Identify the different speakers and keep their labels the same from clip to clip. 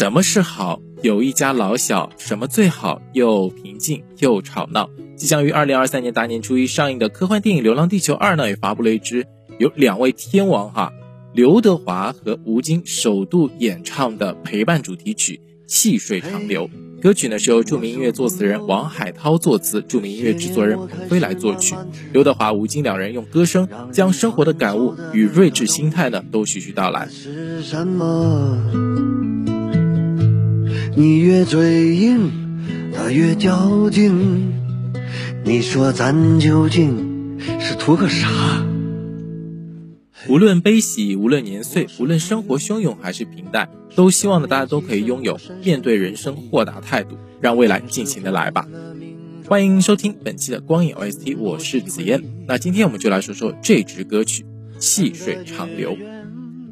Speaker 1: 什么是好？有一家老小，什么最好？又平静又吵闹。即将于二零二三年大年初一上映的科幻电影《流浪地球二》呢，也发布了一支由两位天王哈刘德华和吴京首度演唱的陪伴主题曲《细水长流》。歌曲呢是由著名音乐作词人王海涛作词，著名音乐制作人彭飞来作曲。刘德华、吴京两人用歌声将生活的感悟与睿智心态呢都徐徐道来。
Speaker 2: 是什么？你越嘴硬，他越较劲。你说咱究竟是图个啥？
Speaker 1: 无论悲喜，无论年岁，无论生活汹涌还是平淡，都希望呢大家都可以拥有面对人生豁达态度，让未来尽情的来吧。欢迎收听本期的光影 OST，我是紫嫣。那今天我们就来说说这支歌曲《细水长流》。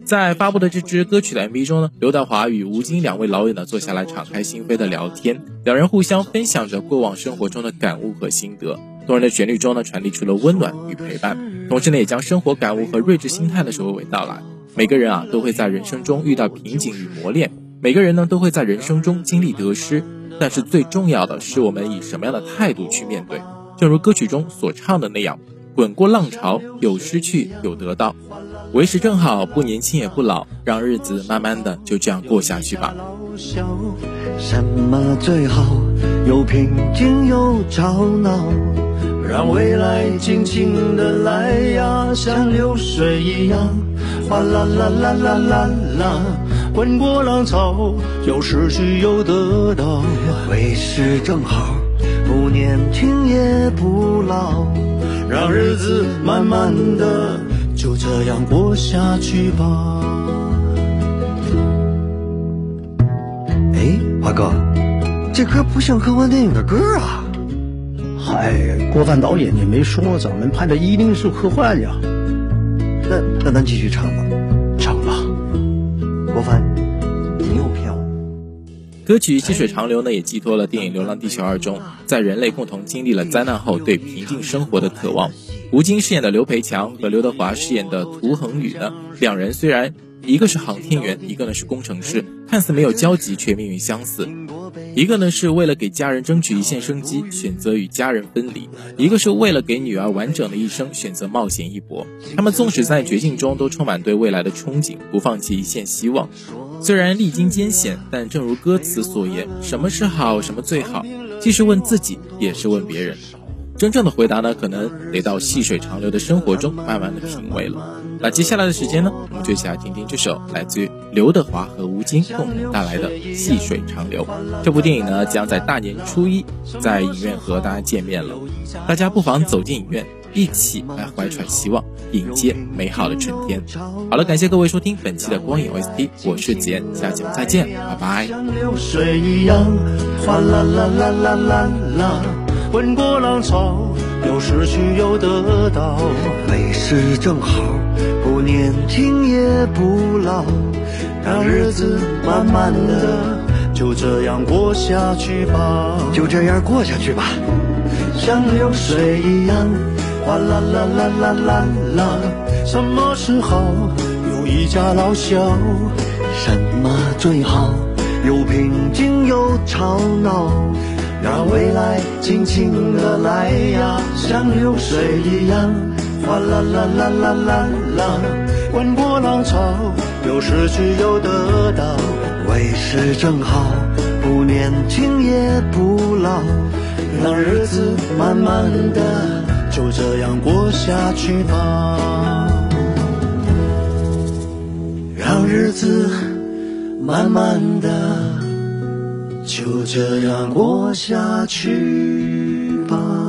Speaker 1: 在发布的这支歌曲的 MV 中呢，刘德华与吴京两位老友呢坐下来敞开心扉的聊天，两人互相分享着过往生活中的感悟和心得。动人的旋律中呢，传递出了温暖与陪伴，同时呢，也将生活感悟和睿智心态的娓娓道来。每个人啊，都会在人生中遇到瓶颈与磨练，每个人呢，都会在人生中经历得失，但是最重要的是我们以什么样的态度去面对。正如歌曲中所唱的那样，滚过浪潮，有失去，有得到。为时正好，不年轻也不老，让日子慢慢的就这样过下去吧。
Speaker 2: 什么最好？又平静又吵闹，让未来尽情的来呀，像流水一样，哗啦啦啦啦啦啦，滚过浪潮，有失去有得到。为时正好，不年轻也不老，让日子慢慢的。就这样过下去吧。哎，华哥，这歌不像科幻电影的歌啊！
Speaker 3: 嗨，郭帆导演也没说咱们拍的一定是科幻呀。
Speaker 2: 那那咱继续唱吧，
Speaker 3: 唱吧。
Speaker 2: 郭帆，你有票。
Speaker 1: 歌曲《细水长流》呢，也寄托了电影《流浪地球二》中，在人类共同经历了灾难后对平静生活的渴望。吴京饰演的刘培强和刘德华饰演的涂恒宇呢，两人虽然一个是航天员，一个呢是工程师，看似没有交集，却命运相似。一个呢是为了给家人争取一线生机，选择与家人分离；一个是为了给女儿完整的一生，选择冒险一搏。他们纵使在绝境中，都充满对未来的憧憬，不放弃一线希望。虽然历经艰险，但正如歌词所言，什么是好，什么最好，既是问自己，也是问别人。真正的回答呢，可能得到细水长流的生活中慢慢的品味了。那接下来的时间呢，我们就一起来听听这首来自于刘德华和吴京共同带来的《细水长流》。这部电影呢，将在大年初一在影院和大家见面了。大家不妨走进影院，一起来怀揣希望，迎接美好的春天。好了，感谢各位收听本期的光影 OST，我是子言，下期再见，拜拜。
Speaker 2: 滚过浪潮，有失去有得到，为时正好，不年轻也不老，让日子慢慢的就这样过下去吧，就这样过下去吧，像流水一样，哗啦啦啦啦啦啦，什么时候有一家老小？什么最好？又平静又吵闹。让未来尽情的来呀，像流水一样，哗啦啦啦啦啦啦，滚过浪潮，有失去有得到，为时正好，不年轻也不老，让日子慢慢的就这样过下去吧，让日子慢慢的。就这样过下去吧。